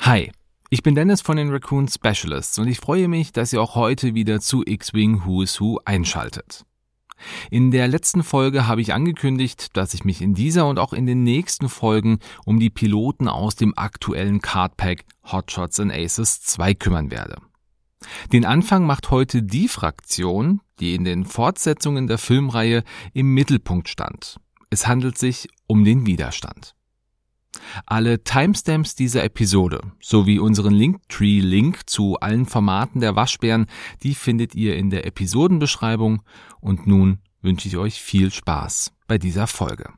Hi, ich bin Dennis von den Raccoon Specialists und ich freue mich, dass ihr auch heute wieder zu X-Wing Who is Who einschaltet. In der letzten Folge habe ich angekündigt, dass ich mich in dieser und auch in den nächsten Folgen um die Piloten aus dem aktuellen Cardpack Hotshots and Aces 2 kümmern werde. Den Anfang macht heute die Fraktion, die in den Fortsetzungen der Filmreihe im Mittelpunkt stand. Es handelt sich um den Widerstand. Alle Timestamps dieser Episode sowie unseren Linktree-Link zu allen Formaten der Waschbären, die findet ihr in der Episodenbeschreibung. Und nun wünsche ich euch viel Spaß bei dieser Folge.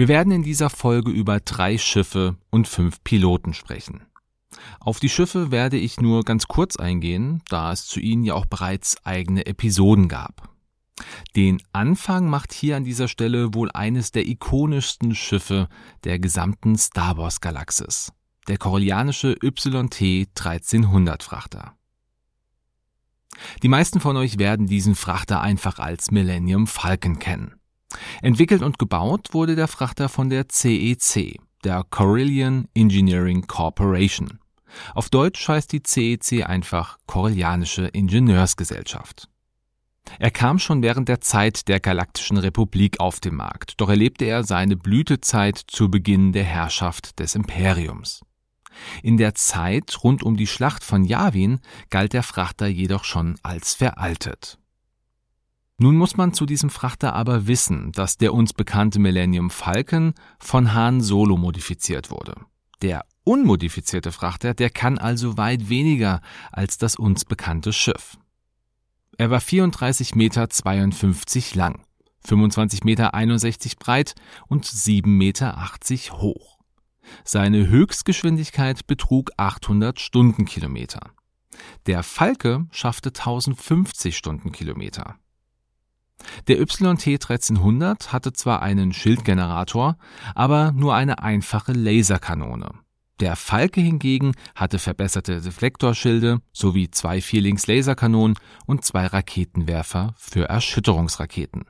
Wir werden in dieser Folge über drei Schiffe und fünf Piloten sprechen. Auf die Schiffe werde ich nur ganz kurz eingehen, da es zu ihnen ja auch bereits eigene Episoden gab. Den Anfang macht hier an dieser Stelle wohl eines der ikonischsten Schiffe der gesamten Star Wars Galaxis, der koreanische YT 1300 Frachter. Die meisten von euch werden diesen Frachter einfach als Millennium Falcon kennen. Entwickelt und gebaut wurde der Frachter von der CEC, e der Corellian Engineering Corporation. Auf Deutsch heißt die CEC e einfach Corellianische Ingenieursgesellschaft. Er kam schon während der Zeit der Galaktischen Republik auf den Markt, doch erlebte er seine Blütezeit zu Beginn der Herrschaft des Imperiums. In der Zeit rund um die Schlacht von Yavin galt der Frachter jedoch schon als veraltet. Nun muss man zu diesem Frachter aber wissen, dass der uns bekannte Millennium Falcon von Han Solo modifiziert wurde. Der unmodifizierte Frachter, der kann also weit weniger als das uns bekannte Schiff. Er war 34 Meter 52 lang, 25 Meter 61 breit und 7 Meter 80 hoch. Seine Höchstgeschwindigkeit betrug 800 Stundenkilometer. Der Falke schaffte 1050 Stundenkilometer. Der YT 1300 hatte zwar einen Schildgenerator, aber nur eine einfache Laserkanone. Der Falke hingegen hatte verbesserte Deflektorschilde sowie zwei Vierlings-Laserkanonen und zwei Raketenwerfer für Erschütterungsraketen.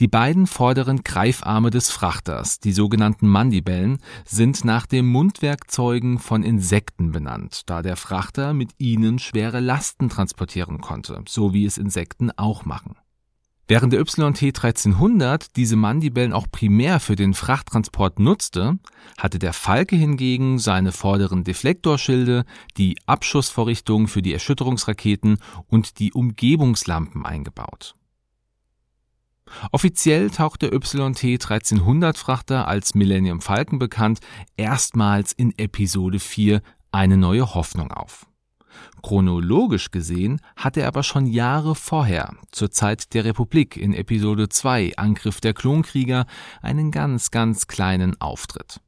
Die beiden vorderen Greifarme des Frachters, die sogenannten Mandibellen, sind nach dem Mundwerkzeugen von Insekten benannt, da der Frachter mit ihnen schwere Lasten transportieren konnte, so wie es Insekten auch machen. Während der YT 1300 diese Mandibellen auch primär für den Frachttransport nutzte, hatte der Falke hingegen seine vorderen Deflektorschilde, die Abschussvorrichtung für die Erschütterungsraketen und die Umgebungslampen eingebaut. Offiziell taucht der YT 1300 Frachter als Millennium Falcon bekannt erstmals in Episode 4 eine neue Hoffnung auf. Chronologisch gesehen hatte er aber schon Jahre vorher, zur Zeit der Republik in Episode 2 Angriff der Klonkrieger, einen ganz, ganz kleinen Auftritt.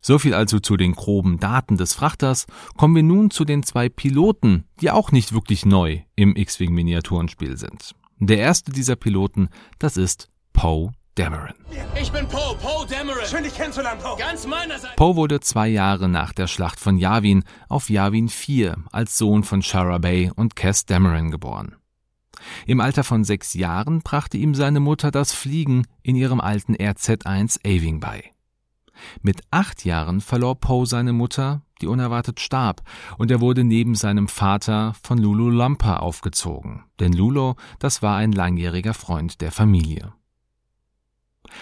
So viel also zu den groben Daten des Frachters. Kommen wir nun zu den zwei Piloten, die auch nicht wirklich neu im X-Wing Miniaturenspiel sind. Der erste dieser Piloten, das ist Poe Dameron. Ich bin Poe, Poe Dameron. Schön dich kennenzulernen, Poe. Ganz meinerseits. Poe wurde zwei Jahre nach der Schlacht von Yavin auf Yavin 4 als Sohn von Shara Bay und Cass Dameron geboren. Im Alter von sechs Jahren brachte ihm seine Mutter das Fliegen in ihrem alten RZ-1 Aving bei. Mit acht Jahren verlor Poe seine Mutter, die unerwartet starb, und er wurde neben seinem Vater von Lulu Lampa aufgezogen, denn Lulo, das war ein langjähriger Freund der Familie.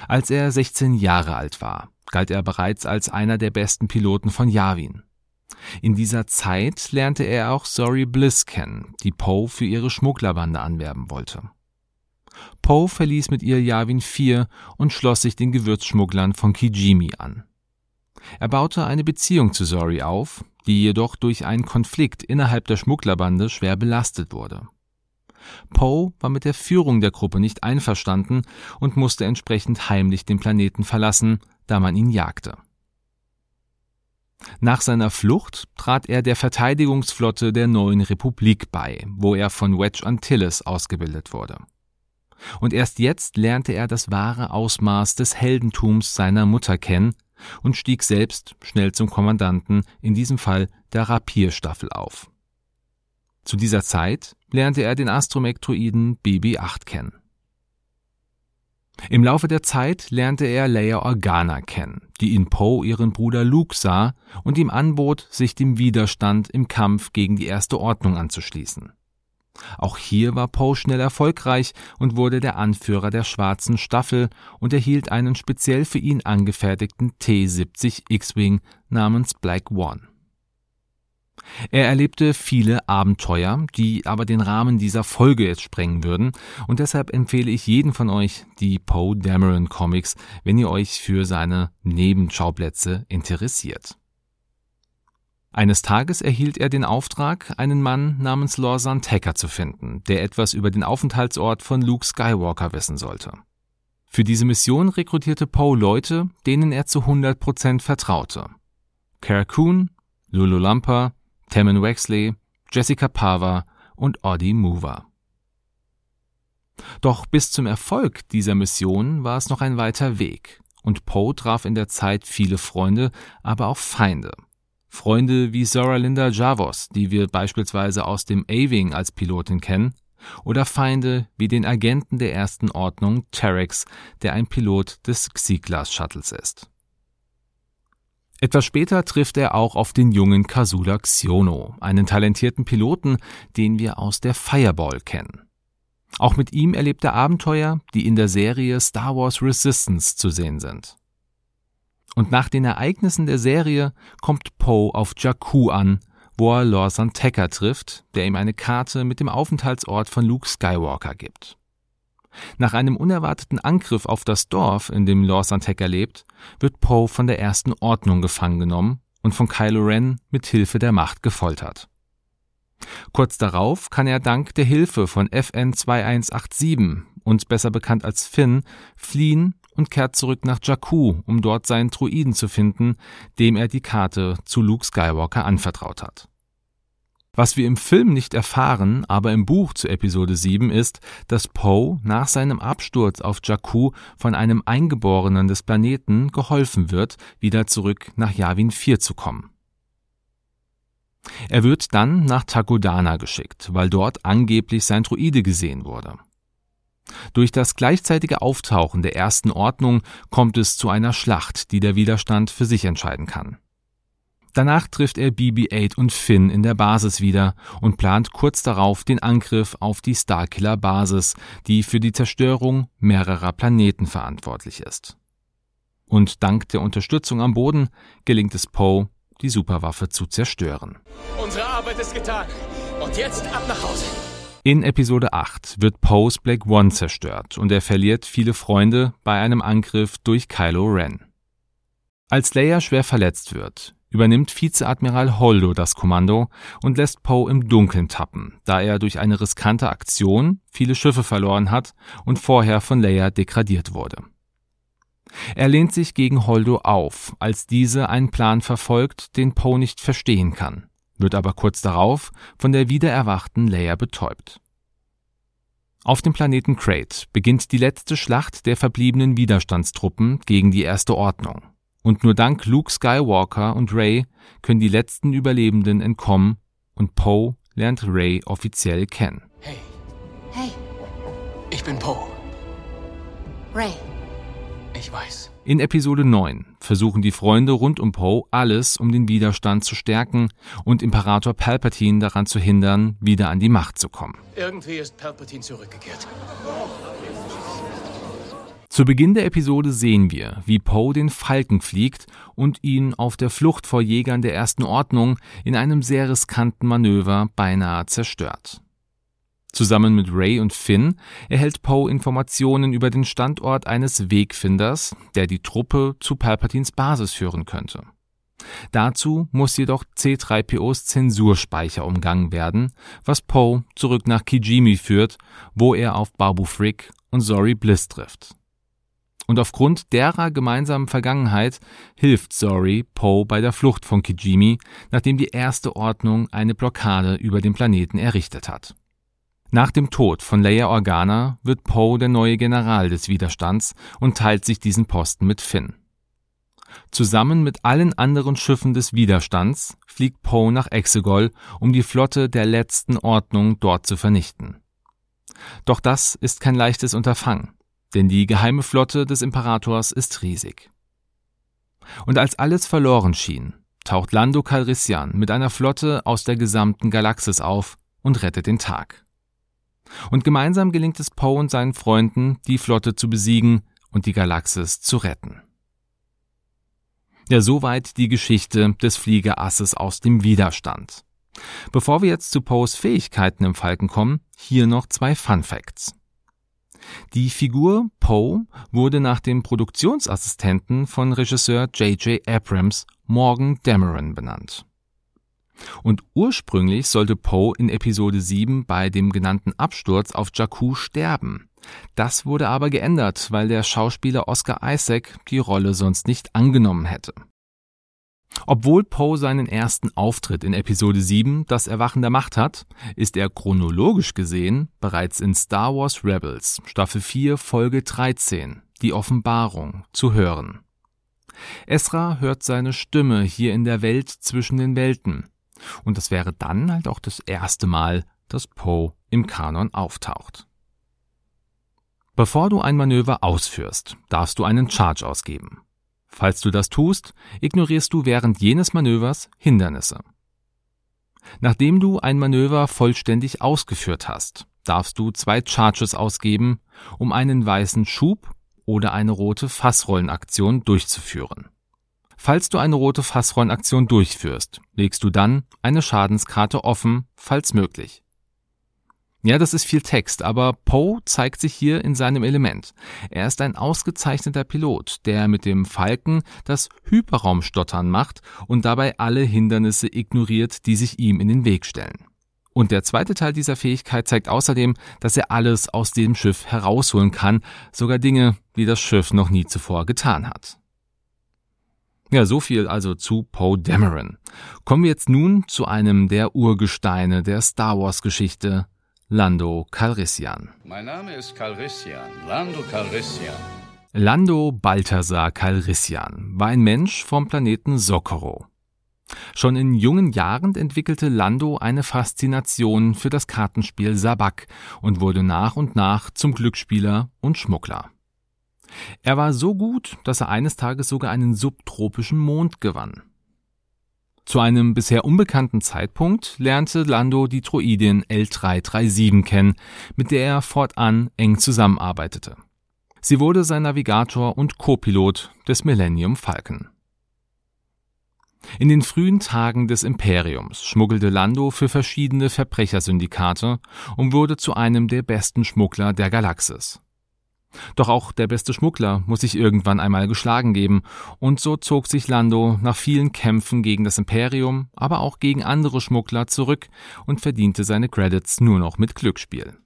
Als er 16 Jahre alt war, galt er bereits als einer der besten Piloten von Yavin. In dieser Zeit lernte er auch Sorry Bliss kennen, die Poe für ihre Schmugglerbande anwerben wollte. Poe verließ mit ihr Yavin 4 und schloss sich den Gewürzschmugglern von Kijimi an. Er baute eine Beziehung zu Zori auf, die jedoch durch einen Konflikt innerhalb der Schmugglerbande schwer belastet wurde. Poe war mit der Führung der Gruppe nicht einverstanden und musste entsprechend heimlich den Planeten verlassen, da man ihn jagte. Nach seiner Flucht trat er der Verteidigungsflotte der neuen Republik bei, wo er von Wedge Antilles ausgebildet wurde. Und erst jetzt lernte er das wahre Ausmaß des Heldentums seiner Mutter kennen, und stieg selbst schnell zum Kommandanten, in diesem Fall der Rapier-Staffel auf. Zu dieser Zeit lernte er den Astromektroiden BB-8 kennen. Im Laufe der Zeit lernte er Leia Organa kennen, die in Poe ihren Bruder Luke sah und ihm anbot, sich dem Widerstand im Kampf gegen die Erste Ordnung anzuschließen. Auch hier war Poe schnell erfolgreich und wurde der Anführer der schwarzen Staffel und erhielt einen speziell für ihn angefertigten T-70 X-Wing namens Black One. Er erlebte viele Abenteuer, die aber den Rahmen dieser Folge jetzt sprengen würden, und deshalb empfehle ich jeden von euch die Poe Dameron Comics, wenn ihr euch für seine Nebenschauplätze interessiert. Eines Tages erhielt er den Auftrag, einen Mann namens Lawson Tacker zu finden, der etwas über den Aufenthaltsort von Luke Skywalker wissen sollte. Für diese Mission rekrutierte Poe Leute, denen er zu 100 Prozent vertraute. Cara Coon, Lulu Lampa, Tammin Wexley, Jessica Pava und Audie Mover. Doch bis zum Erfolg dieser Mission war es noch ein weiter Weg, und Poe traf in der Zeit viele Freunde, aber auch Feinde. Freunde wie Zora Linda Javos, die wir beispielsweise aus dem A-Wing als Pilotin kennen, oder Feinde wie den Agenten der ersten Ordnung Terex, der ein Pilot des Xiglas Shuttles ist. Etwas später trifft er auch auf den jungen Kasula Xiono, einen talentierten Piloten, den wir aus der Fireball kennen. Auch mit ihm erlebt er Abenteuer, die in der Serie Star Wars Resistance zu sehen sind. Und nach den Ereignissen der Serie kommt Poe auf Jakku an, wo er Lawson Tecker trifft, der ihm eine Karte mit dem Aufenthaltsort von Luke Skywalker gibt. Nach einem unerwarteten Angriff auf das Dorf, in dem Lawson Tecker lebt, wird Poe von der ersten Ordnung gefangen genommen und von Kylo Ren mit Hilfe der Macht gefoltert. Kurz darauf kann er dank der Hilfe von FN 2187 und besser bekannt als Finn fliehen und kehrt zurück nach Jakku, um dort seinen Druiden zu finden, dem er die Karte zu Luke Skywalker anvertraut hat. Was wir im Film nicht erfahren, aber im Buch zu Episode 7 ist, dass Poe nach seinem Absturz auf Jakku von einem Eingeborenen des Planeten geholfen wird, wieder zurück nach Yavin 4 zu kommen. Er wird dann nach Takodana geschickt, weil dort angeblich sein Druide gesehen wurde. Durch das gleichzeitige Auftauchen der ersten Ordnung kommt es zu einer Schlacht, die der Widerstand für sich entscheiden kann. Danach trifft er BB-8 und Finn in der Basis wieder und plant kurz darauf den Angriff auf die Starkiller-Basis, die für die Zerstörung mehrerer Planeten verantwortlich ist. Und dank der Unterstützung am Boden gelingt es Poe, die Superwaffe zu zerstören. Unsere Arbeit ist getan. Und jetzt ab nach Hause. In Episode 8 wird Poes Black One zerstört und er verliert viele Freunde bei einem Angriff durch Kylo Ren. Als Leia schwer verletzt wird, übernimmt Vizeadmiral Holdo das Kommando und lässt Poe im Dunkeln tappen, da er durch eine riskante Aktion viele Schiffe verloren hat und vorher von Leia degradiert wurde. Er lehnt sich gegen Holdo auf, als diese einen Plan verfolgt, den Poe nicht verstehen kann wird aber kurz darauf von der wiedererwachten Leia betäubt. Auf dem Planeten Crate beginnt die letzte Schlacht der verbliebenen Widerstandstruppen gegen die Erste Ordnung. Und nur dank Luke Skywalker und Rey können die letzten Überlebenden entkommen und Poe lernt Rey offiziell kennen. Hey. Hey. Ich bin Poe. Rey. Ich weiß. In Episode 9 versuchen die Freunde rund um Poe alles, um den Widerstand zu stärken und Imperator Palpatine daran zu hindern, wieder an die Macht zu kommen. Irgendwie ist Palpatine zurückgekehrt. Zu Beginn der Episode sehen wir, wie Poe den Falken fliegt und ihn auf der Flucht vor Jägern der Ersten Ordnung in einem sehr riskanten Manöver beinahe zerstört. Zusammen mit Ray und Finn erhält Poe Informationen über den Standort eines Wegfinders, der die Truppe zu Palpatines Basis führen könnte. Dazu muss jedoch C3POs Zensurspeicher umgangen werden, was Poe zurück nach Kijimi führt, wo er auf Babu Frick und Zori Bliss trifft. Und aufgrund derer gemeinsamen Vergangenheit hilft Zori Poe bei der Flucht von Kijimi, nachdem die erste Ordnung eine Blockade über den Planeten errichtet hat. Nach dem Tod von Leia Organa wird Poe der neue General des Widerstands und teilt sich diesen Posten mit Finn. Zusammen mit allen anderen Schiffen des Widerstands fliegt Poe nach Exegol, um die Flotte der letzten Ordnung dort zu vernichten. Doch das ist kein leichtes Unterfangen, denn die geheime Flotte des Imperators ist riesig. Und als alles verloren schien, taucht Lando Calrissian mit einer Flotte aus der gesamten Galaxis auf und rettet den Tag. Und gemeinsam gelingt es Poe und seinen Freunden, die Flotte zu besiegen und die Galaxis zu retten. Ja, soweit die Geschichte des Fliegerasses aus dem Widerstand. Bevor wir jetzt zu Poes Fähigkeiten im Falken kommen, hier noch zwei Fun Facts. Die Figur Poe wurde nach dem Produktionsassistenten von Regisseur J.J. Abrams Morgan Dameron benannt. Und ursprünglich sollte Poe in Episode 7 bei dem genannten Absturz auf Jakku sterben. Das wurde aber geändert, weil der Schauspieler Oscar Isaac die Rolle sonst nicht angenommen hätte. Obwohl Poe seinen ersten Auftritt in Episode 7, das Erwachen der Macht hat, ist er chronologisch gesehen bereits in Star Wars Rebels, Staffel 4, Folge 13, die Offenbarung, zu hören. Esra hört seine Stimme hier in der Welt zwischen den Welten. Und das wäre dann halt auch das erste Mal, dass Poe im Kanon auftaucht. Bevor du ein Manöver ausführst, darfst du einen Charge ausgeben. Falls du das tust, ignorierst du während jenes Manövers Hindernisse. Nachdem du ein Manöver vollständig ausgeführt hast, darfst du zwei Charges ausgeben, um einen weißen Schub oder eine rote Fassrollenaktion durchzuführen. Falls du eine rote Fassrollenaktion durchführst, legst du dann eine Schadenskarte offen, falls möglich. Ja, das ist viel Text, aber Poe zeigt sich hier in seinem Element. Er ist ein ausgezeichneter Pilot, der mit dem Falken das Hyperraumstottern macht und dabei alle Hindernisse ignoriert, die sich ihm in den Weg stellen. Und der zweite Teil dieser Fähigkeit zeigt außerdem, dass er alles aus dem Schiff herausholen kann, sogar Dinge, die das Schiff noch nie zuvor getan hat. Ja, so viel also zu Poe Dameron. Kommen wir jetzt nun zu einem der Urgesteine der Star Wars Geschichte, Lando Calrissian. Mein Name ist Calrissian, Lando Calrissian. Lando Balthasar Calrissian war ein Mensch vom Planeten Socorro. Schon in jungen Jahren entwickelte Lando eine Faszination für das Kartenspiel Sabak und wurde nach und nach zum Glücksspieler und Schmuggler. Er war so gut, dass er eines Tages sogar einen subtropischen Mond gewann. Zu einem bisher unbekannten Zeitpunkt lernte Lando die Droidin L337 kennen, mit der er fortan eng zusammenarbeitete. Sie wurde sein Navigator und Co-Pilot des Millennium Falcon. In den frühen Tagen des Imperiums schmuggelte Lando für verschiedene Verbrechersyndikate und wurde zu einem der besten Schmuggler der Galaxis. Doch auch der beste Schmuggler muss sich irgendwann einmal geschlagen geben, und so zog sich Lando nach vielen Kämpfen gegen das Imperium, aber auch gegen andere Schmuggler zurück und verdiente seine Credits nur noch mit Glücksspiel.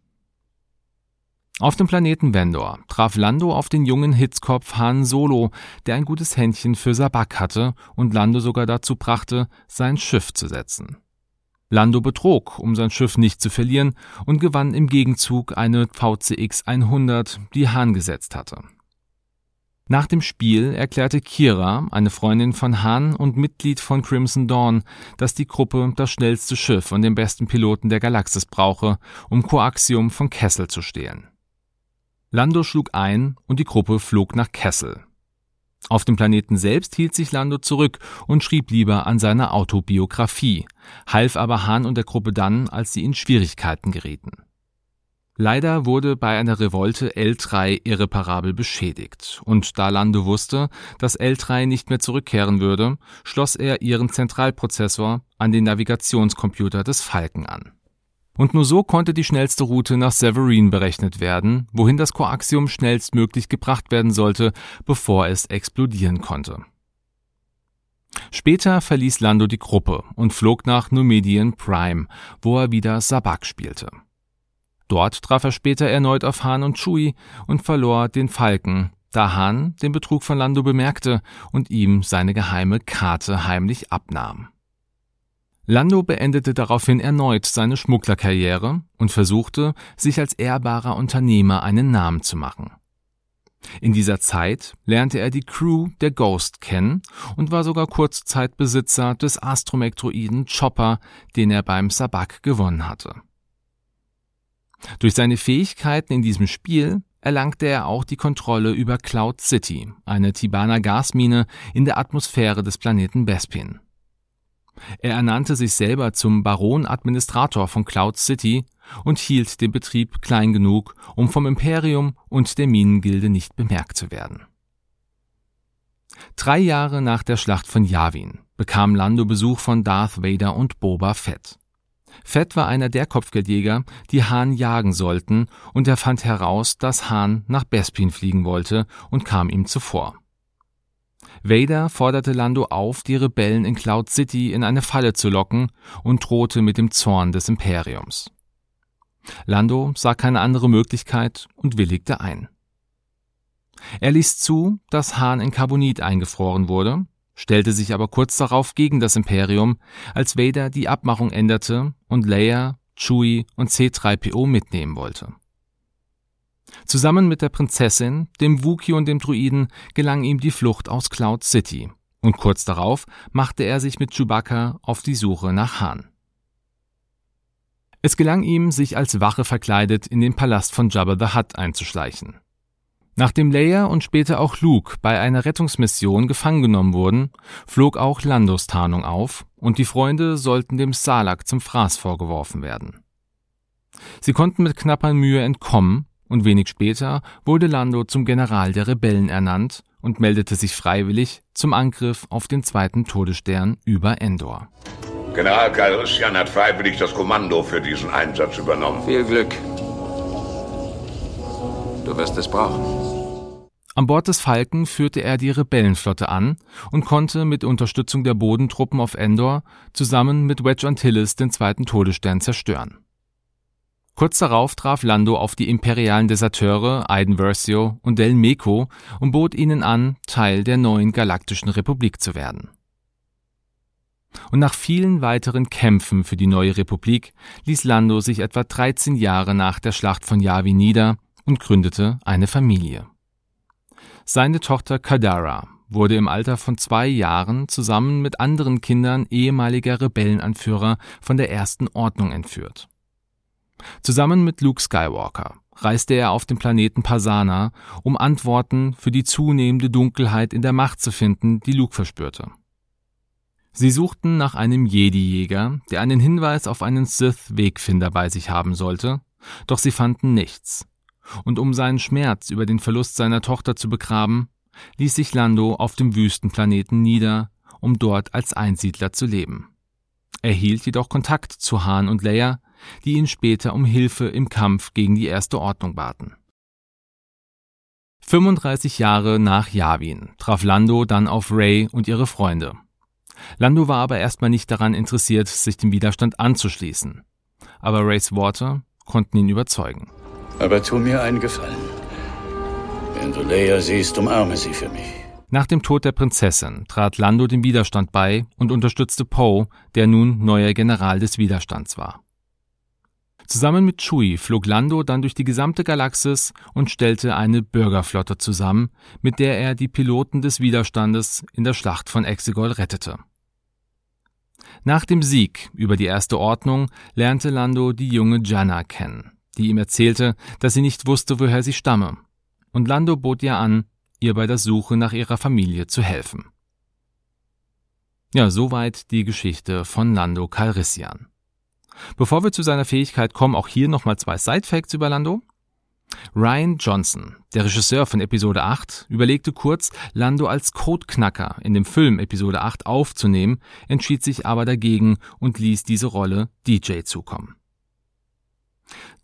Auf dem Planeten Vendor traf Lando auf den jungen Hitzkopf Han Solo, der ein gutes Händchen für Sabak hatte und Lando sogar dazu brachte, sein Schiff zu setzen. Lando betrog, um sein Schiff nicht zu verlieren, und gewann im Gegenzug eine VCX 100, die Hahn gesetzt hatte. Nach dem Spiel erklärte Kira, eine Freundin von Hahn und Mitglied von Crimson Dawn, dass die Gruppe das schnellste Schiff und den besten Piloten der Galaxis brauche, um Coaxium von Kessel zu stehlen. Lando schlug ein und die Gruppe flog nach Kessel, auf dem Planeten selbst hielt sich Lando zurück und schrieb lieber an seiner Autobiografie, half aber Hahn und der Gruppe dann, als sie in Schwierigkeiten gerieten. Leider wurde bei einer Revolte L3 irreparabel beschädigt, und da Lando wusste, dass L3 nicht mehr zurückkehren würde, schloss er ihren Zentralprozessor an den Navigationscomputer des Falken an. Und nur so konnte die schnellste Route nach Severin berechnet werden, wohin das Koaxium schnellstmöglich gebracht werden sollte, bevor es explodieren konnte. Später verließ Lando die Gruppe und flog nach Numedian Prime, wo er wieder Sabak spielte. Dort traf er später erneut auf Han und Chewie und verlor den Falken, da Han den Betrug von Lando bemerkte und ihm seine geheime Karte heimlich abnahm. Lando beendete daraufhin erneut seine Schmugglerkarriere und versuchte, sich als ehrbarer Unternehmer einen Namen zu machen. In dieser Zeit lernte er die Crew der Ghost kennen und war sogar kurze Besitzer des Astromektroiden Chopper, den er beim Sabak gewonnen hatte. Durch seine Fähigkeiten in diesem Spiel erlangte er auch die Kontrolle über Cloud City, eine Tibana Gasmine in der Atmosphäre des Planeten Bespin. Er ernannte sich selber zum Baron-Administrator von Cloud City und hielt den Betrieb klein genug, um vom Imperium und der Minengilde nicht bemerkt zu werden. Drei Jahre nach der Schlacht von Yavin bekam Lando Besuch von Darth Vader und Boba Fett. Fett war einer der Kopfgeldjäger, die Hahn jagen sollten, und er fand heraus, dass Hahn nach Bespin fliegen wollte und kam ihm zuvor. Vader forderte Lando auf, die Rebellen in Cloud City in eine Falle zu locken und drohte mit dem Zorn des Imperiums. Lando sah keine andere Möglichkeit und willigte ein. Er ließ zu, dass Hahn in Carbonit eingefroren wurde, stellte sich aber kurz darauf gegen das Imperium, als Vader die Abmachung änderte und Leia, Chewie und C3PO mitnehmen wollte. Zusammen mit der Prinzessin, dem Wookie und dem Druiden gelang ihm die Flucht aus Cloud City, und kurz darauf machte er sich mit Chewbacca auf die Suche nach Han. Es gelang ihm, sich als Wache verkleidet in den Palast von Jabba the Hutt einzuschleichen. Nachdem Leia und später auch Luke bei einer Rettungsmission gefangen genommen wurden, flog auch Landos Tarnung auf und die Freunde sollten dem Salak zum Fraß vorgeworfen werden. Sie konnten mit knapper Mühe entkommen und wenig später wurde Lando zum General der Rebellen ernannt und meldete sich freiwillig zum Angriff auf den zweiten Todesstern über Endor. General Calrissian hat freiwillig das Kommando für diesen Einsatz übernommen. Viel Glück. Du wirst es brauchen. An Bord des Falken führte er die Rebellenflotte an und konnte mit Unterstützung der Bodentruppen auf Endor zusammen mit Wedge Antilles den zweiten Todesstern zerstören. Kurz darauf traf Lando auf die imperialen Deserteure Aiden Versio und Del Meco und bot ihnen an, Teil der neuen Galaktischen Republik zu werden. Und nach vielen weiteren Kämpfen für die neue Republik ließ Lando sich etwa 13 Jahre nach der Schlacht von Yavin nieder und gründete eine Familie. Seine Tochter Kadara wurde im Alter von zwei Jahren zusammen mit anderen Kindern ehemaliger Rebellenanführer von der ersten Ordnung entführt. Zusammen mit Luke Skywalker reiste er auf den Planeten Pasana, um Antworten für die zunehmende Dunkelheit in der Macht zu finden, die Luke verspürte. Sie suchten nach einem Jedi-Jäger, der einen Hinweis auf einen Sith-Wegfinder bei sich haben sollte, doch sie fanden nichts. Und um seinen Schmerz über den Verlust seiner Tochter zu begraben, ließ sich Lando auf dem Wüstenplaneten nieder, um dort als Einsiedler zu leben. Er hielt jedoch Kontakt zu Han und Leia, die ihn später um Hilfe im Kampf gegen die Erste Ordnung baten. 35 Jahre nach Yavin traf Lando dann auf Ray und ihre Freunde. Lando war aber erstmal nicht daran interessiert, sich dem Widerstand anzuschließen. Aber Rays Worte konnten ihn überzeugen. Aber tu mir einen Gefallen. Wenn du Leia siehst, umarme sie für mich. Nach dem Tod der Prinzessin trat Lando dem Widerstand bei und unterstützte Poe, der nun neuer General des Widerstands war. Zusammen mit Chewie flog Lando dann durch die gesamte Galaxis und stellte eine Bürgerflotte zusammen, mit der er die Piloten des Widerstandes in der Schlacht von Exegol rettete. Nach dem Sieg über die Erste Ordnung lernte Lando die junge Janna kennen, die ihm erzählte, dass sie nicht wusste, woher sie stamme. Und Lando bot ihr an, ihr bei der Suche nach ihrer Familie zu helfen. Ja, soweit die Geschichte von Lando Calrissian. Bevor wir zu seiner Fähigkeit kommen, auch hier nochmal zwei Side-Facts über Lando. Ryan Johnson, der Regisseur von Episode 8, überlegte kurz, Lando als Codeknacker in dem Film Episode 8 aufzunehmen, entschied sich aber dagegen und ließ diese Rolle DJ zukommen.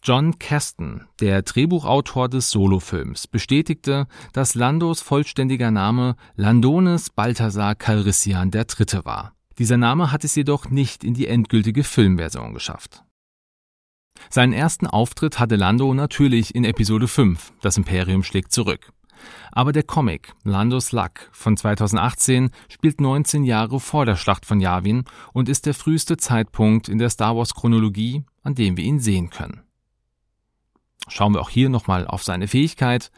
John Kasten, der Drehbuchautor des Solofilms, bestätigte, dass Landos vollständiger Name Landones Balthasar Calrissian III. war. Dieser Name hat es jedoch nicht in die endgültige Filmversion geschafft. Seinen ersten Auftritt hatte Lando natürlich in Episode 5, Das Imperium schlägt zurück. Aber der Comic Lando's Luck von 2018 spielt 19 Jahre vor der Schlacht von Yavin und ist der früheste Zeitpunkt in der Star Wars Chronologie, an dem wir ihn sehen können. Schauen wir auch hier nochmal auf seine Fähigkeit.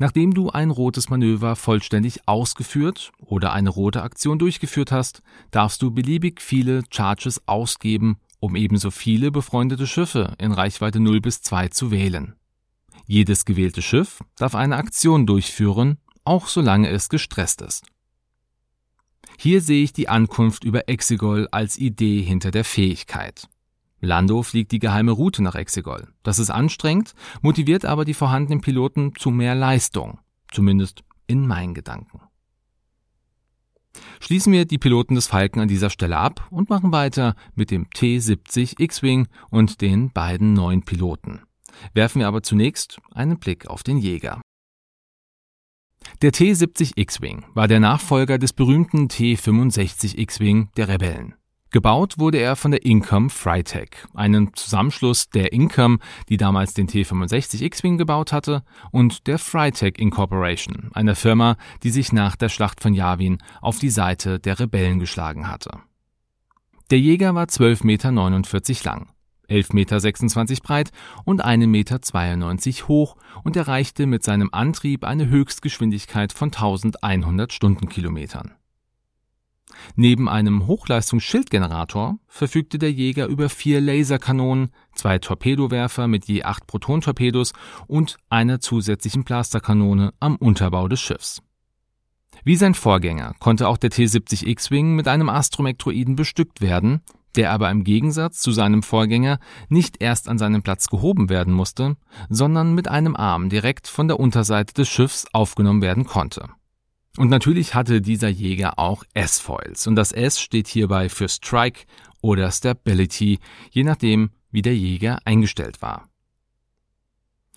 Nachdem du ein rotes Manöver vollständig ausgeführt oder eine rote Aktion durchgeführt hast, darfst du beliebig viele Charges ausgeben, um ebenso viele befreundete Schiffe in Reichweite 0 bis 2 zu wählen. Jedes gewählte Schiff darf eine Aktion durchführen, auch solange es gestresst ist. Hier sehe ich die Ankunft über Exegol als Idee hinter der Fähigkeit. Lando fliegt die geheime Route nach Exegol. Das ist anstrengend, motiviert aber die vorhandenen Piloten zu mehr Leistung, zumindest in meinen Gedanken. Schließen wir die Piloten des Falken an dieser Stelle ab und machen weiter mit dem T-70 X-Wing und den beiden neuen Piloten. Werfen wir aber zunächst einen Blick auf den Jäger. Der T-70 X-Wing war der Nachfolger des berühmten T-65 X-Wing der Rebellen. Gebaut wurde er von der Income Freitech, einem Zusammenschluss der Income, die damals den T-65 X-Wing gebaut hatte, und der Freitech Incorporation, einer Firma, die sich nach der Schlacht von Yavin auf die Seite der Rebellen geschlagen hatte. Der Jäger war 12,49 Meter lang, 11,26 Meter breit und 1,92 Meter hoch und erreichte mit seinem Antrieb eine Höchstgeschwindigkeit von 1100 Stundenkilometern. Neben einem Hochleistungsschildgenerator verfügte der Jäger über vier Laserkanonen, zwei Torpedowerfer mit je acht Protontorpedos und einer zusätzlichen Blasterkanone am Unterbau des Schiffs. Wie sein Vorgänger konnte auch der T-70 X-Wing mit einem Astromektroiden bestückt werden, der aber im Gegensatz zu seinem Vorgänger nicht erst an seinen Platz gehoben werden musste, sondern mit einem Arm direkt von der Unterseite des Schiffs aufgenommen werden konnte. Und natürlich hatte dieser Jäger auch S-Foils und das S steht hierbei für Strike oder Stability, je nachdem, wie der Jäger eingestellt war.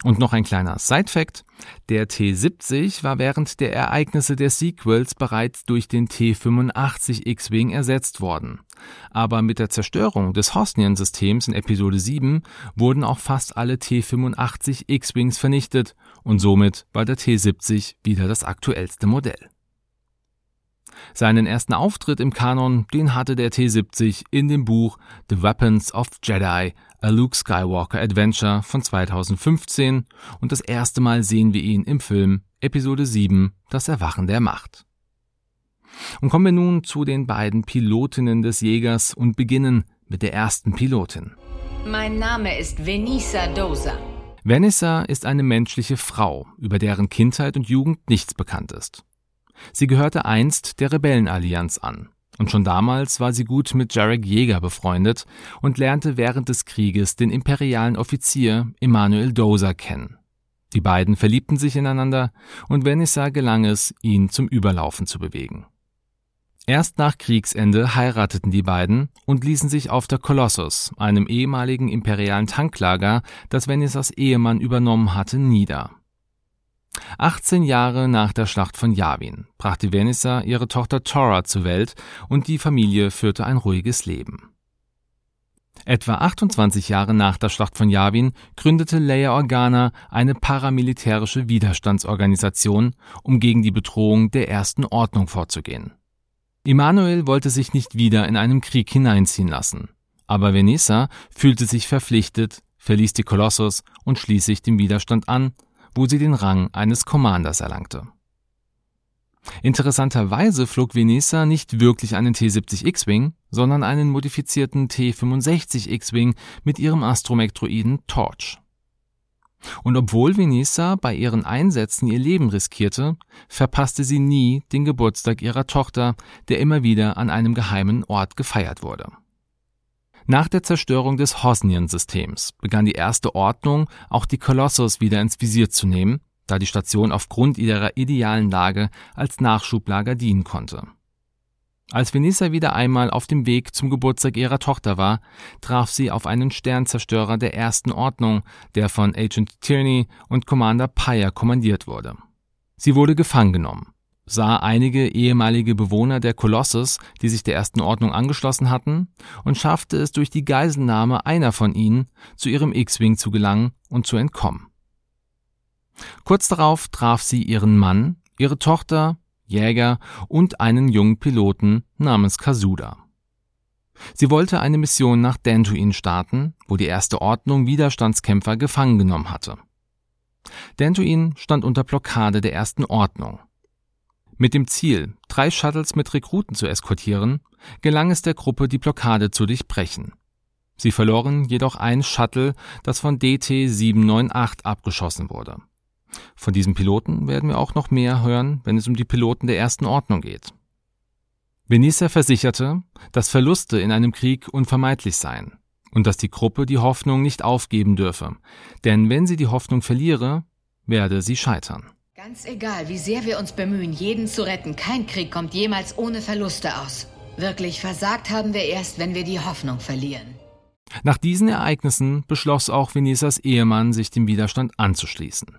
Und noch ein kleiner Side-Fact. Der T-70 war während der Ereignisse der Sequels bereits durch den T-85 X-Wing ersetzt worden. Aber mit der Zerstörung des Hosnian-Systems in Episode 7 wurden auch fast alle T-85 X-Wings vernichtet und somit war der T-70 wieder das aktuellste Modell. Seinen ersten Auftritt im Kanon, den hatte der T-70 in dem Buch The Weapons of Jedi, A Luke Skywalker Adventure von 2015 und das erste Mal sehen wir ihn im Film Episode 7, Das Erwachen der Macht. Und kommen wir nun zu den beiden Pilotinnen des Jägers und beginnen mit der ersten Pilotin. Mein Name ist Venisa Dosa. Vanessa ist eine menschliche Frau, über deren Kindheit und Jugend nichts bekannt ist. Sie gehörte einst der Rebellenallianz an. Und schon damals war sie gut mit Jarek Jäger befreundet und lernte während des Krieges den imperialen Offizier Emanuel Dozer kennen. Die beiden verliebten sich ineinander und Vanessa gelang es, ihn zum Überlaufen zu bewegen. Erst nach Kriegsende heirateten die beiden und ließen sich auf der Kolossus, einem ehemaligen imperialen Tanklager, das Vanessas Ehemann übernommen hatte, nieder. 18 Jahre nach der Schlacht von Yavin brachte Vanessa ihre Tochter Tora zur Welt und die Familie führte ein ruhiges Leben. Etwa 28 Jahre nach der Schlacht von Yavin gründete Leia Organa eine paramilitärische Widerstandsorganisation, um gegen die Bedrohung der Ersten Ordnung vorzugehen. Immanuel wollte sich nicht wieder in einen Krieg hineinziehen lassen, aber Vanessa fühlte sich verpflichtet, verließ die Kolossus und schließlich dem Widerstand an, wo sie den Rang eines Commanders erlangte. Interessanterweise flog Venesa nicht wirklich einen T-70 X-Wing, sondern einen modifizierten T-65 X-Wing mit ihrem Astromektroiden Torch. Und obwohl Venesa bei ihren Einsätzen ihr Leben riskierte, verpasste sie nie den Geburtstag ihrer Tochter, der immer wieder an einem geheimen Ort gefeiert wurde. Nach der Zerstörung des Hosnian-Systems begann die erste Ordnung, auch die Kolossus wieder ins Visier zu nehmen, da die Station aufgrund ihrer idealen Lage als Nachschublager dienen konnte. Als Venisa wieder einmal auf dem Weg zum Geburtstag ihrer Tochter war, traf sie auf einen Sternzerstörer der ersten Ordnung, der von Agent Tierney und Commander Pyre kommandiert wurde. Sie wurde gefangen genommen sah einige ehemalige Bewohner der Kolossus, die sich der ersten Ordnung angeschlossen hatten, und schaffte es durch die Geiselnahme einer von ihnen, zu ihrem X-Wing zu gelangen und zu entkommen. Kurz darauf traf sie ihren Mann, ihre Tochter, Jäger und einen jungen Piloten namens Kasuda. Sie wollte eine Mission nach Dantooine starten, wo die erste Ordnung Widerstandskämpfer gefangen genommen hatte. Dantooine stand unter Blockade der ersten Ordnung. Mit dem Ziel, drei Shuttles mit Rekruten zu eskortieren, gelang es der Gruppe, die Blockade zu durchbrechen. Sie verloren jedoch ein Shuttle, das von DT-798 abgeschossen wurde. Von diesem Piloten werden wir auch noch mehr hören, wenn es um die Piloten der ersten Ordnung geht. Venisa versicherte, dass Verluste in einem Krieg unvermeidlich seien und dass die Gruppe die Hoffnung nicht aufgeben dürfe, denn wenn sie die Hoffnung verliere, werde sie scheitern. Ganz egal, wie sehr wir uns bemühen, jeden zu retten, kein Krieg kommt jemals ohne Verluste aus. Wirklich versagt haben wir erst, wenn wir die Hoffnung verlieren. Nach diesen Ereignissen beschloss auch Venisas Ehemann, sich dem Widerstand anzuschließen.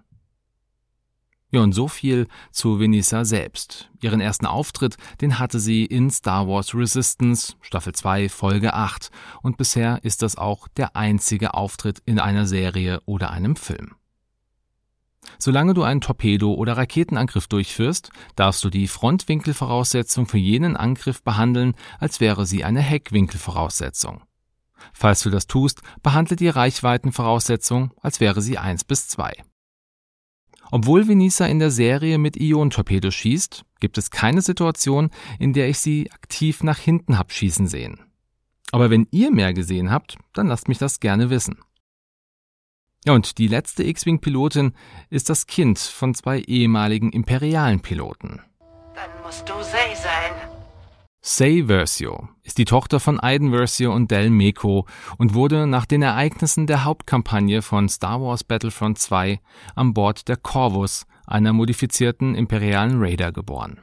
Ja, und so viel zu Venisa selbst. Ihren ersten Auftritt, den hatte sie in Star Wars Resistance, Staffel 2, Folge 8. Und bisher ist das auch der einzige Auftritt in einer Serie oder einem Film. Solange du einen Torpedo- oder Raketenangriff durchführst, darfst du die Frontwinkelvoraussetzung für jenen Angriff behandeln, als wäre sie eine Heckwinkelvoraussetzung. Falls du das tust, behandle die Reichweitenvoraussetzung, als wäre sie 1 bis 2. Obwohl Venisa in der Serie mit Ionentorpedos schießt, gibt es keine Situation, in der ich sie aktiv nach hinten hab schießen sehen. Aber wenn ihr mehr gesehen habt, dann lasst mich das gerne wissen. Ja, und die letzte X-Wing-Pilotin ist das Kind von zwei ehemaligen imperialen Piloten. Dann musst du Say sein. Say Versio ist die Tochter von Aiden Versio und Del Meco und wurde nach den Ereignissen der Hauptkampagne von Star Wars Battlefront 2 an Bord der Corvus, einer modifizierten imperialen Raider, geboren.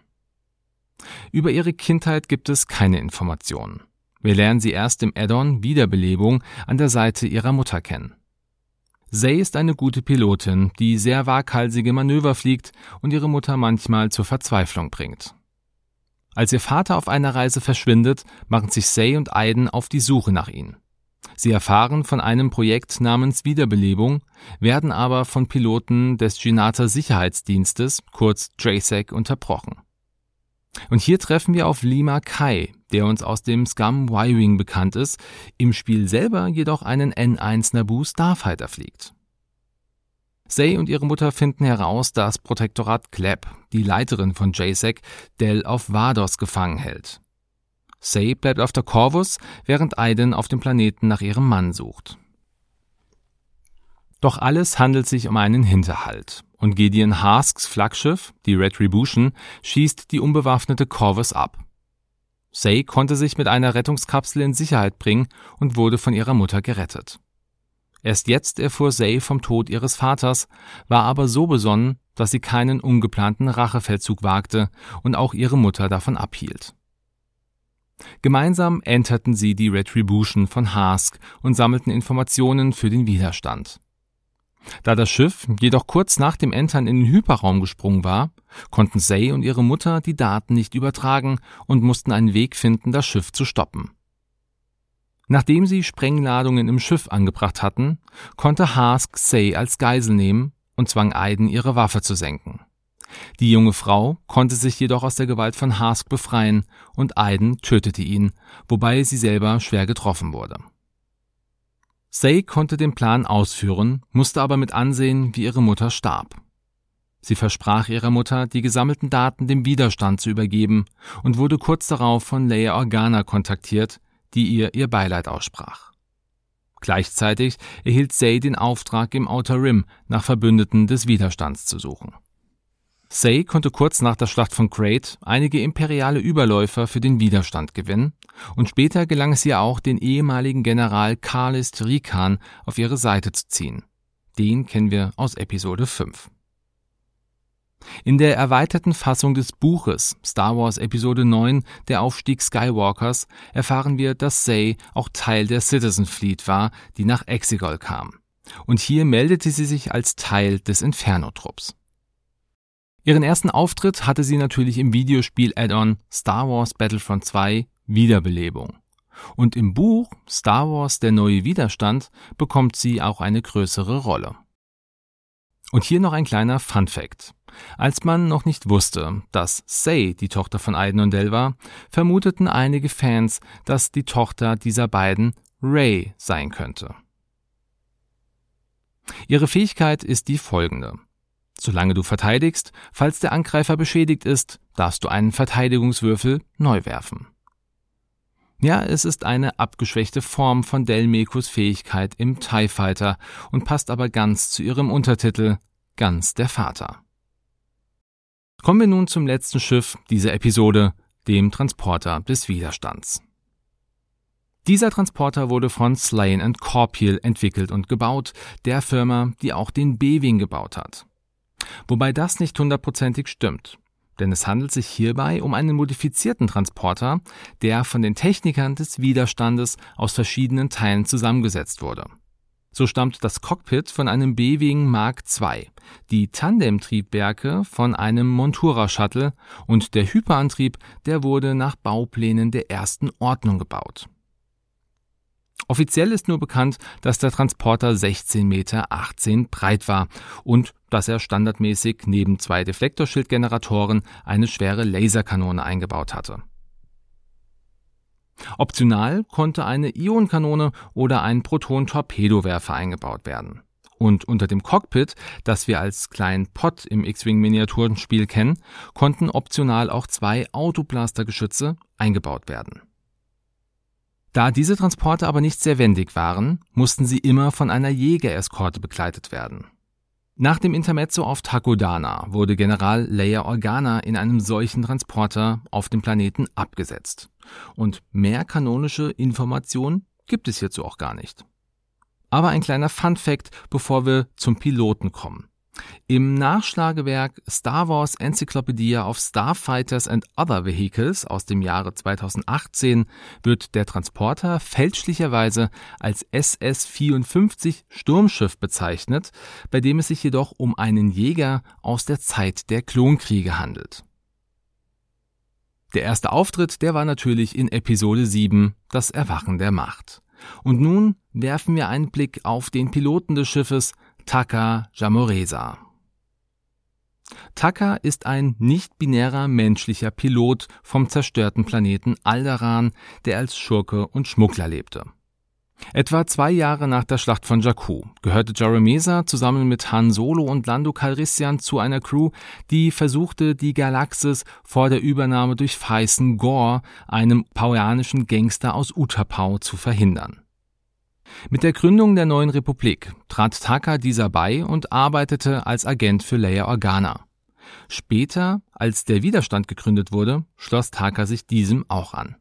Über ihre Kindheit gibt es keine Informationen. Wir lernen sie erst im Add-on Wiederbelebung an der Seite ihrer Mutter kennen. Say ist eine gute Pilotin, die sehr waghalsige Manöver fliegt und ihre Mutter manchmal zur Verzweiflung bringt. Als ihr Vater auf einer Reise verschwindet, machen sich Say und Aiden auf die Suche nach ihm. Sie erfahren von einem Projekt namens Wiederbelebung, werden aber von Piloten des Ginata Sicherheitsdienstes, kurz JSEC, unterbrochen. Und hier treffen wir auf Lima Kai, der uns aus dem Scum Y-Wing bekannt ist, im Spiel selber jedoch einen N1 Naboo Starfighter fliegt. Say und ihre Mutter finden heraus, dass Protektorat Clapp, die Leiterin von JSEC, Dell auf Vados gefangen hält. Say bleibt auf der Corvus, während Aiden auf dem Planeten nach ihrem Mann sucht. Doch alles handelt sich um einen Hinterhalt und Gideon Hasks Flaggschiff, die Retribution, schießt die unbewaffnete Corvus ab. Say konnte sich mit einer Rettungskapsel in Sicherheit bringen und wurde von ihrer Mutter gerettet. Erst jetzt erfuhr Say vom Tod ihres Vaters, war aber so besonnen, dass sie keinen ungeplanten Rachefeldzug wagte und auch ihre Mutter davon abhielt. Gemeinsam enterten sie die Retribution von Hask und sammelten Informationen für den Widerstand. Da das Schiff jedoch kurz nach dem Entern in den Hyperraum gesprungen war, konnten Say und ihre Mutter die Daten nicht übertragen und mussten einen Weg finden, das Schiff zu stoppen. Nachdem sie Sprengladungen im Schiff angebracht hatten, konnte Hask Say als Geisel nehmen und zwang Aiden, ihre Waffe zu senken. Die junge Frau konnte sich jedoch aus der Gewalt von Hask befreien und Aiden tötete ihn, wobei sie selber schwer getroffen wurde. Say konnte den Plan ausführen, musste aber mit ansehen, wie ihre Mutter starb. Sie versprach ihrer Mutter, die gesammelten Daten dem Widerstand zu übergeben und wurde kurz darauf von Leia Organa kontaktiert, die ihr ihr Beileid aussprach. Gleichzeitig erhielt Say den Auftrag, im Outer Rim nach Verbündeten des Widerstands zu suchen. Say konnte kurz nach der Schlacht von Crate einige imperiale Überläufer für den Widerstand gewinnen und später gelang es ihr auch, den ehemaligen General Karlist Rikan auf ihre Seite zu ziehen. Den kennen wir aus Episode 5. In der erweiterten Fassung des Buches Star Wars Episode 9 Der Aufstieg Skywalkers erfahren wir, dass Say auch Teil der Citizen Fleet war, die nach Exegol kam. Und hier meldete sie sich als Teil des Inferno-Trupps. Ihren ersten Auftritt hatte sie natürlich im Videospiel-Add-on Star Wars Battlefront 2 Wiederbelebung. Und im Buch Star Wars Der neue Widerstand bekommt sie auch eine größere Rolle. Und hier noch ein kleiner Fun Fact. Als man noch nicht wusste, dass Say die Tochter von Aiden und Del war, vermuteten einige Fans, dass die Tochter dieser beiden Ray sein könnte. Ihre Fähigkeit ist die folgende. Solange du verteidigst, falls der Angreifer beschädigt ist, darfst du einen Verteidigungswürfel neu werfen. Ja, es ist eine abgeschwächte Form von Delmekos Fähigkeit im TIE Fighter und passt aber ganz zu ihrem Untertitel Ganz der Vater. Kommen wir nun zum letzten Schiff dieser Episode, dem Transporter des Widerstands. Dieser Transporter wurde von Slane Corpiel entwickelt und gebaut, der Firma, die auch den B-Wing gebaut hat. Wobei das nicht hundertprozentig stimmt, denn es handelt sich hierbei um einen modifizierten Transporter, der von den Technikern des Widerstandes aus verschiedenen Teilen zusammengesetzt wurde. So stammt das Cockpit von einem B-Wing Mark II, die Tandem-Triebwerke von einem Montura-Shuttle und der Hyperantrieb, der wurde nach Bauplänen der ersten Ordnung gebaut. Offiziell ist nur bekannt, dass der Transporter 16,18 Meter breit war und dass er standardmäßig neben zwei Deflektorschildgeneratoren eine schwere Laserkanone eingebaut hatte. Optional konnte eine Ionenkanone oder ein Proton-Torpedowerfer eingebaut werden. Und unter dem Cockpit, das wir als kleinen Pod im X-Wing-Miniaturenspiel kennen, konnten optional auch zwei Autoblastergeschütze eingebaut werden. Da diese Transporte aber nicht sehr wendig waren, mussten sie immer von einer Jägereskorte begleitet werden. Nach dem Intermezzo auf Takodana wurde General Leia Organa in einem solchen Transporter auf dem Planeten abgesetzt. Und mehr kanonische Informationen gibt es hierzu auch gar nicht. Aber ein kleiner Fun Fact, bevor wir zum Piloten kommen. Im Nachschlagewerk Star Wars Encyclopedia of Starfighters and Other Vehicles aus dem Jahre 2018 wird der Transporter fälschlicherweise als SS-54 Sturmschiff bezeichnet, bei dem es sich jedoch um einen Jäger aus der Zeit der Klonkriege handelt. Der erste Auftritt, der war natürlich in Episode 7, das Erwachen der Macht. Und nun werfen wir einen Blick auf den Piloten des Schiffes, Taka Jamoresa. Taka ist ein nicht-binärer menschlicher Pilot vom zerstörten Planeten Alderan, der als Schurke und Schmuggler lebte. Etwa zwei Jahre nach der Schlacht von Jakku gehörte Jaromesa zusammen mit Han Solo und Lando Calrissian zu einer Crew, die versuchte, die Galaxis vor der Übernahme durch Faisen Gore, einem pauianischen Gangster aus Utapau, zu verhindern. Mit der Gründung der neuen Republik trat Taka dieser bei und arbeitete als Agent für Leia Organa. Später, als der Widerstand gegründet wurde, schloss Taka sich diesem auch an.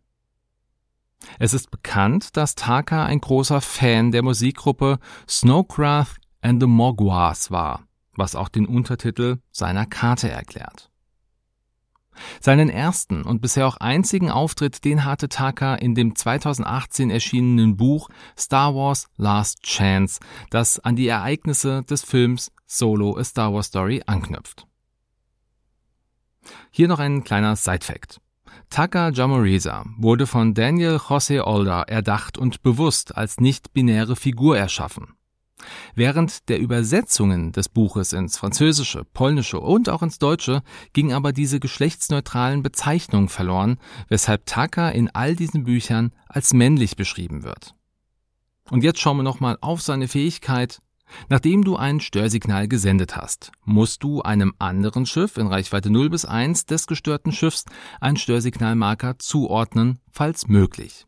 Es ist bekannt, dass Taka ein großer Fan der Musikgruppe Snowcraft and the Mogwars war, was auch den Untertitel seiner Karte erklärt. Seinen ersten und bisher auch einzigen Auftritt, den hatte Taka in dem 2018 erschienenen Buch Star Wars Last Chance, das an die Ereignisse des Films Solo A Star Wars Story anknüpft. Hier noch ein kleiner Side-Fact. Taka Jamoresa wurde von Daniel Jose Older erdacht und bewusst als nicht-binäre Figur erschaffen. Während der Übersetzungen des Buches ins Französische, Polnische und auch ins Deutsche ging aber diese geschlechtsneutralen Bezeichnungen verloren, weshalb Taka in all diesen Büchern als männlich beschrieben wird. Und jetzt schauen wir nochmal auf seine Fähigkeit. Nachdem du ein Störsignal gesendet hast, musst du einem anderen Schiff in Reichweite 0 bis 1 des gestörten Schiffs einen Störsignalmarker zuordnen, falls möglich.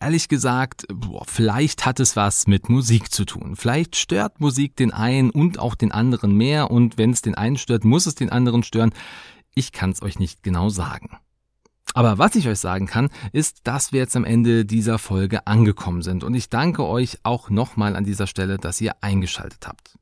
Ehrlich gesagt, boah, vielleicht hat es was mit Musik zu tun. Vielleicht stört Musik den einen und auch den anderen mehr und wenn es den einen stört, muss es den anderen stören. Ich kann es euch nicht genau sagen. Aber was ich euch sagen kann, ist, dass wir jetzt am Ende dieser Folge angekommen sind und ich danke euch auch nochmal an dieser Stelle, dass ihr eingeschaltet habt.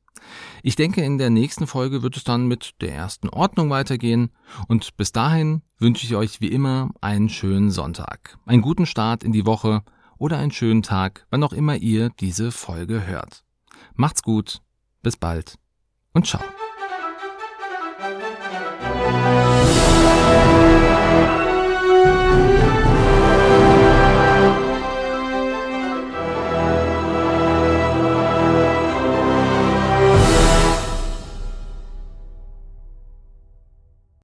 Ich denke, in der nächsten Folge wird es dann mit der ersten Ordnung weitergehen und bis dahin wünsche ich euch wie immer einen schönen Sonntag, einen guten Start in die Woche oder einen schönen Tag, wann auch immer ihr diese Folge hört. Macht's gut, bis bald und ciao.